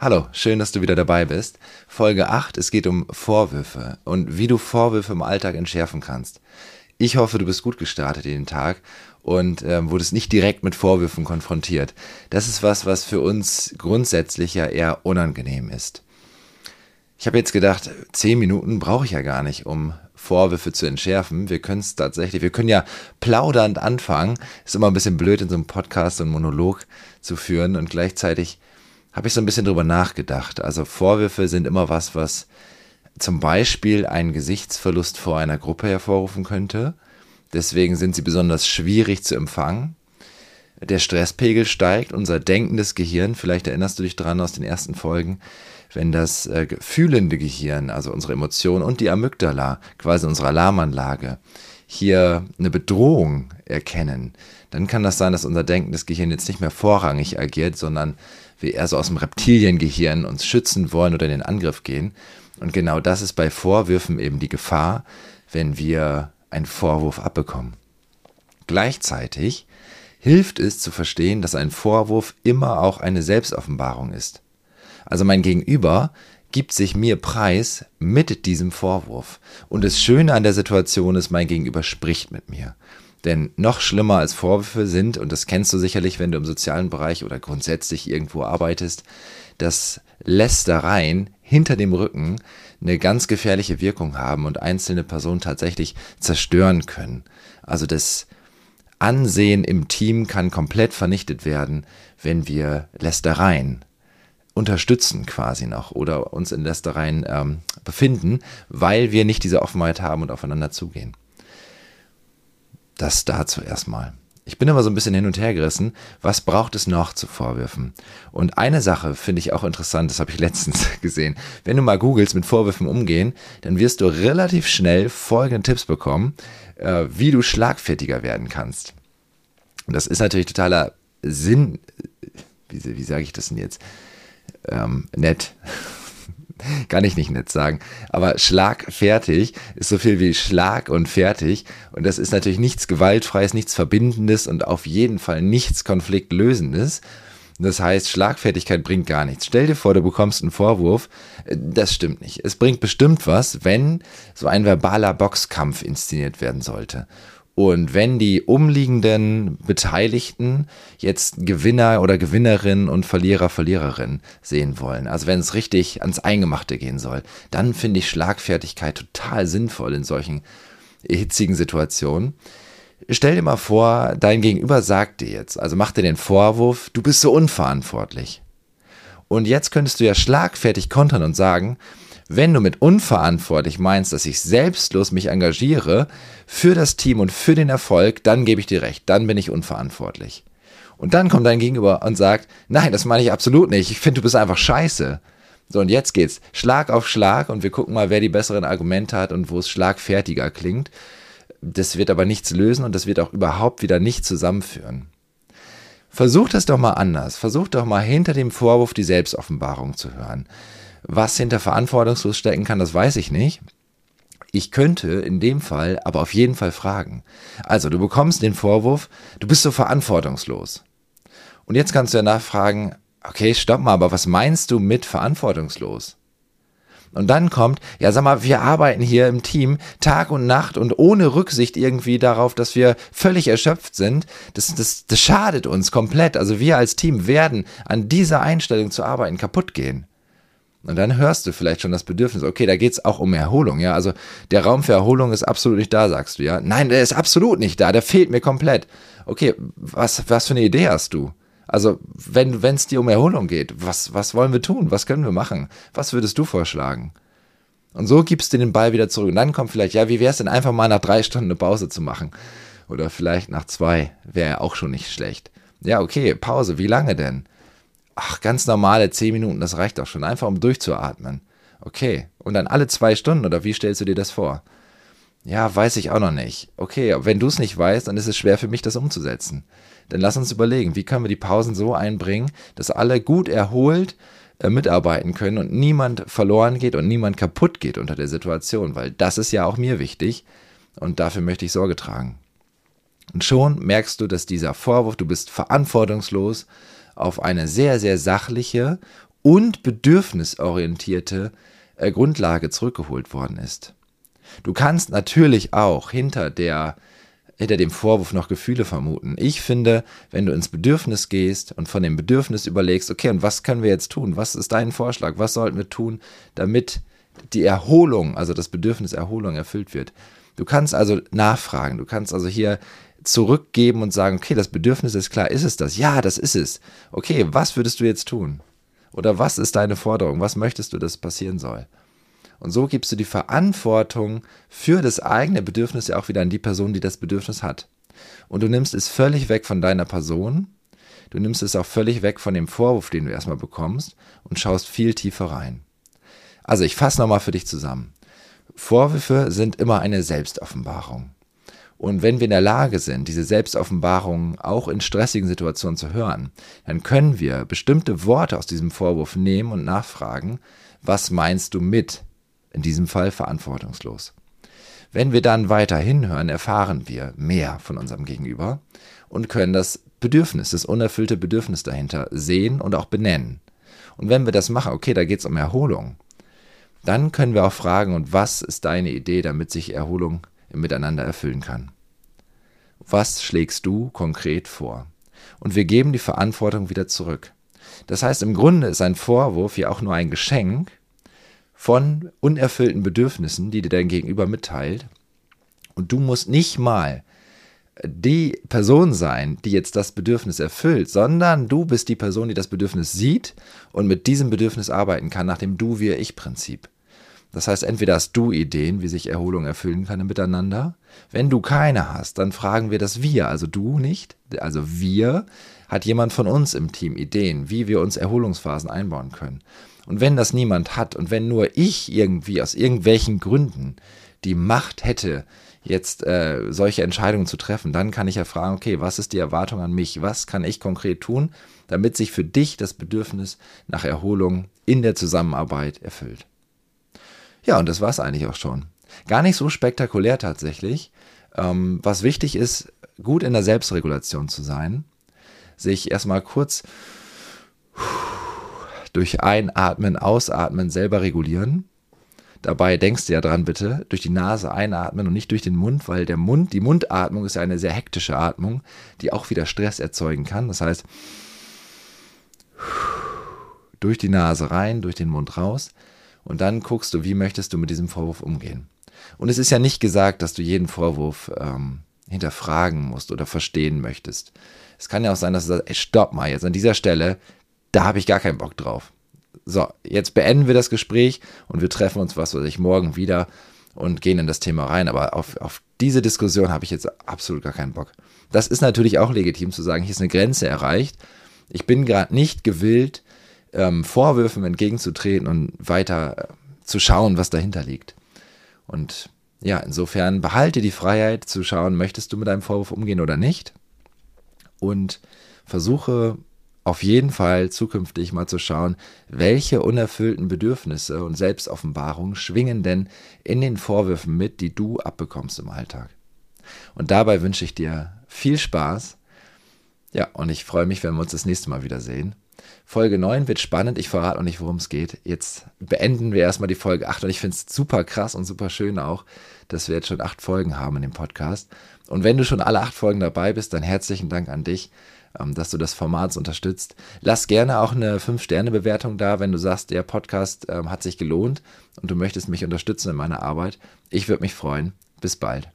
Hallo, schön, dass du wieder dabei bist. Folge 8, es geht um Vorwürfe und wie du Vorwürfe im Alltag entschärfen kannst. Ich hoffe, du bist gut gestartet in den Tag und ähm, wurdest nicht direkt mit Vorwürfen konfrontiert. Das ist was, was für uns grundsätzlich ja eher unangenehm ist. Ich habe jetzt gedacht, zehn Minuten brauche ich ja gar nicht, um Vorwürfe zu entschärfen. Wir können es tatsächlich, wir können ja plaudernd anfangen. Ist immer ein bisschen blöd, in so einem Podcast so einen Monolog zu führen und gleichzeitig habe ich so ein bisschen drüber nachgedacht. Also Vorwürfe sind immer was, was zum Beispiel einen Gesichtsverlust vor einer Gruppe hervorrufen könnte. Deswegen sind sie besonders schwierig zu empfangen. Der Stresspegel steigt, unser denkendes Gehirn, vielleicht erinnerst du dich dran aus den ersten Folgen, wenn das äh, fühlende Gehirn, also unsere Emotionen und die Amygdala, quasi unsere Alarmanlage, hier eine Bedrohung erkennen, dann kann das sein, dass unser denkendes Gehirn jetzt nicht mehr vorrangig agiert, sondern wir eher so aus dem Reptiliengehirn uns schützen wollen oder in den Angriff gehen. Und genau das ist bei Vorwürfen eben die Gefahr, wenn wir einen Vorwurf abbekommen. Gleichzeitig hilft es zu verstehen, dass ein Vorwurf immer auch eine Selbstoffenbarung ist. Also mein Gegenüber gibt sich mir preis mit diesem Vorwurf. Und das Schöne an der Situation ist, mein Gegenüber spricht mit mir. Denn noch schlimmer als Vorwürfe sind, und das kennst du sicherlich, wenn du im sozialen Bereich oder grundsätzlich irgendwo arbeitest, dass Lästereien hinter dem Rücken eine ganz gefährliche Wirkung haben und einzelne Personen tatsächlich zerstören können. Also das Ansehen im Team kann komplett vernichtet werden, wenn wir Lästereien unterstützen quasi noch oder uns in Lästereien ähm, befinden, weil wir nicht diese Offenheit haben und aufeinander zugehen. Das dazu erstmal. Ich bin immer so ein bisschen hin und her gerissen. Was braucht es noch zu Vorwürfen? Und eine Sache finde ich auch interessant, das habe ich letztens gesehen. Wenn du mal googelst mit Vorwürfen umgehen, dann wirst du relativ schnell folgende Tipps bekommen, äh, wie du schlagfertiger werden kannst. Und das ist natürlich totaler Sinn. Wie, wie sage ich das denn jetzt? Ähm, nett. kann ich nicht nett sagen. Aber schlagfertig ist so viel wie Schlag und fertig. Und das ist natürlich nichts Gewaltfreies, nichts Verbindendes und auf jeden Fall nichts Konfliktlösendes. Das heißt, Schlagfertigkeit bringt gar nichts. Stell dir vor, du bekommst einen Vorwurf. Das stimmt nicht. Es bringt bestimmt was, wenn so ein verbaler Boxkampf inszeniert werden sollte. Und wenn die umliegenden Beteiligten jetzt Gewinner oder Gewinnerin und Verlierer, Verliererin sehen wollen, also wenn es richtig ans Eingemachte gehen soll, dann finde ich Schlagfertigkeit total sinnvoll in solchen hitzigen Situationen. Stell dir mal vor, dein Gegenüber sagt dir jetzt, also macht dir den Vorwurf, du bist so unverantwortlich. Und jetzt könntest du ja schlagfertig kontern und sagen, wenn du mit unverantwortlich meinst, dass ich selbstlos mich engagiere für das Team und für den Erfolg, dann gebe ich dir recht, dann bin ich unverantwortlich. Und dann kommt dein Gegenüber und sagt, nein, das meine ich absolut nicht, ich finde, du bist einfach scheiße. So, und jetzt geht's Schlag auf Schlag und wir gucken mal, wer die besseren Argumente hat und wo es schlagfertiger klingt. Das wird aber nichts lösen und das wird auch überhaupt wieder nicht zusammenführen. Versuch das doch mal anders. Versuch doch mal hinter dem Vorwurf die Selbstoffenbarung zu hören. Was hinter verantwortungslos stecken kann, das weiß ich nicht. Ich könnte in dem Fall aber auf jeden Fall fragen. Also, du bekommst den Vorwurf, du bist so verantwortungslos. Und jetzt kannst du ja nachfragen, okay, stopp mal, aber was meinst du mit verantwortungslos? Und dann kommt, ja, sag mal, wir arbeiten hier im Team Tag und Nacht und ohne Rücksicht irgendwie darauf, dass wir völlig erschöpft sind. Das, das, das schadet uns komplett. Also wir als Team werden an dieser Einstellung zu arbeiten kaputt gehen. Und dann hörst du vielleicht schon das Bedürfnis, okay, da geht es auch um Erholung, ja. Also der Raum für Erholung ist absolut nicht da, sagst du, ja. Nein, der ist absolut nicht da, der fehlt mir komplett. Okay, was, was für eine Idee hast du? Also, wenn es dir um Erholung geht, was, was wollen wir tun? Was können wir machen? Was würdest du vorschlagen? Und so gibst du den Ball wieder zurück. Und dann kommt vielleicht, ja, wie wäre es denn einfach mal nach drei Stunden eine Pause zu machen? Oder vielleicht nach zwei, wäre auch schon nicht schlecht. Ja, okay, Pause, wie lange denn? Ach, ganz normale 10 Minuten, das reicht doch schon, einfach um durchzuatmen. Okay, und dann alle zwei Stunden, oder wie stellst du dir das vor? Ja, weiß ich auch noch nicht. Okay, wenn du es nicht weißt, dann ist es schwer für mich, das umzusetzen. Dann lass uns überlegen, wie können wir die Pausen so einbringen, dass alle gut erholt äh, mitarbeiten können und niemand verloren geht und niemand kaputt geht unter der Situation, weil das ist ja auch mir wichtig und dafür möchte ich Sorge tragen. Und schon merkst du, dass dieser Vorwurf, du bist verantwortungslos, auf eine sehr, sehr sachliche und bedürfnisorientierte äh, Grundlage zurückgeholt worden ist. Du kannst natürlich auch hinter der hinter dem Vorwurf noch Gefühle vermuten. Ich finde, wenn du ins Bedürfnis gehst und von dem Bedürfnis überlegst, okay, und was können wir jetzt tun? Was ist dein Vorschlag? Was sollten wir tun, damit die Erholung, also das Bedürfnis Erholung erfüllt wird? Du kannst also nachfragen, du kannst also hier zurückgeben und sagen, okay, das Bedürfnis ist klar, ist es das? Ja, das ist es. Okay, was würdest du jetzt tun? Oder was ist deine Forderung? Was möchtest du, dass passieren soll? Und so gibst du die Verantwortung für das eigene Bedürfnis ja auch wieder an die Person, die das Bedürfnis hat. Und du nimmst es völlig weg von deiner Person. Du nimmst es auch völlig weg von dem Vorwurf, den du erstmal bekommst und schaust viel tiefer rein. Also ich fasse nochmal für dich zusammen. Vorwürfe sind immer eine Selbstoffenbarung. Und wenn wir in der Lage sind, diese Selbstoffenbarung auch in stressigen Situationen zu hören, dann können wir bestimmte Worte aus diesem Vorwurf nehmen und nachfragen, was meinst du mit? In diesem Fall verantwortungslos. Wenn wir dann weiter hinhören, erfahren wir mehr von unserem Gegenüber und können das Bedürfnis, das unerfüllte Bedürfnis dahinter sehen und auch benennen. Und wenn wir das machen, okay, da geht es um Erholung, dann können wir auch fragen, und was ist deine Idee, damit sich Erholung Miteinander erfüllen kann? Was schlägst du konkret vor? Und wir geben die Verantwortung wieder zurück. Das heißt, im Grunde ist ein Vorwurf ja auch nur ein Geschenk von unerfüllten Bedürfnissen, die dir dein Gegenüber mitteilt. Und du musst nicht mal die Person sein, die jetzt das Bedürfnis erfüllt, sondern du bist die Person, die das Bedürfnis sieht und mit diesem Bedürfnis arbeiten kann, nach dem Du-Wir-Ich-Prinzip. Das heißt, entweder hast du Ideen, wie sich Erholung erfüllen kann im Miteinander. Wenn du keine hast, dann fragen wir das Wir, also du nicht, also wir, hat jemand von uns im Team Ideen, wie wir uns Erholungsphasen einbauen können. Und wenn das niemand hat und wenn nur ich irgendwie aus irgendwelchen Gründen die Macht hätte, jetzt äh, solche Entscheidungen zu treffen, dann kann ich ja fragen, okay, was ist die Erwartung an mich? Was kann ich konkret tun, damit sich für dich das Bedürfnis nach Erholung in der Zusammenarbeit erfüllt? Ja, und das war es eigentlich auch schon. Gar nicht so spektakulär tatsächlich. Ähm, was wichtig ist, gut in der Selbstregulation zu sein, sich erstmal kurz durch Einatmen, Ausatmen selber regulieren. Dabei denkst du ja dran, bitte, durch die Nase einatmen und nicht durch den Mund, weil der Mund, die Mundatmung ist ja eine sehr hektische Atmung, die auch wieder Stress erzeugen kann. Das heißt, durch die Nase rein, durch den Mund raus. Und dann guckst du, wie möchtest du mit diesem Vorwurf umgehen. Und es ist ja nicht gesagt, dass du jeden Vorwurf ähm, hinterfragen musst oder verstehen möchtest. Es kann ja auch sein, dass du sagst, ey, stopp mal, jetzt an dieser Stelle, da habe ich gar keinen Bock drauf. So, jetzt beenden wir das Gespräch und wir treffen uns, was weiß ich, morgen wieder und gehen in das Thema rein. Aber auf, auf diese Diskussion habe ich jetzt absolut gar keinen Bock. Das ist natürlich auch legitim zu sagen, hier ist eine Grenze erreicht. Ich bin gerade nicht gewillt, ähm, Vorwürfen entgegenzutreten und weiter äh, zu schauen, was dahinter liegt. Und ja, insofern behalte die Freiheit zu schauen, möchtest du mit einem Vorwurf umgehen oder nicht. Und versuche auf jeden Fall zukünftig mal zu schauen, welche unerfüllten Bedürfnisse und Selbstoffenbarungen schwingen denn in den Vorwürfen mit, die du abbekommst im Alltag. Und dabei wünsche ich dir viel Spaß. Ja, und ich freue mich, wenn wir uns das nächste Mal wiedersehen. Folge 9 wird spannend. Ich verrate auch nicht, worum es geht. Jetzt beenden wir erstmal die Folge 8 und ich finde es super krass und super schön auch, dass wir jetzt schon acht Folgen haben in dem Podcast. Und wenn du schon alle acht Folgen dabei bist, dann herzlichen Dank an dich, ähm, dass du das Format unterstützt. Lass gerne auch eine 5-Sterne-Bewertung da, wenn du sagst, der Podcast ähm, hat sich gelohnt und du möchtest mich unterstützen in meiner Arbeit. Ich würde mich freuen. Bis bald.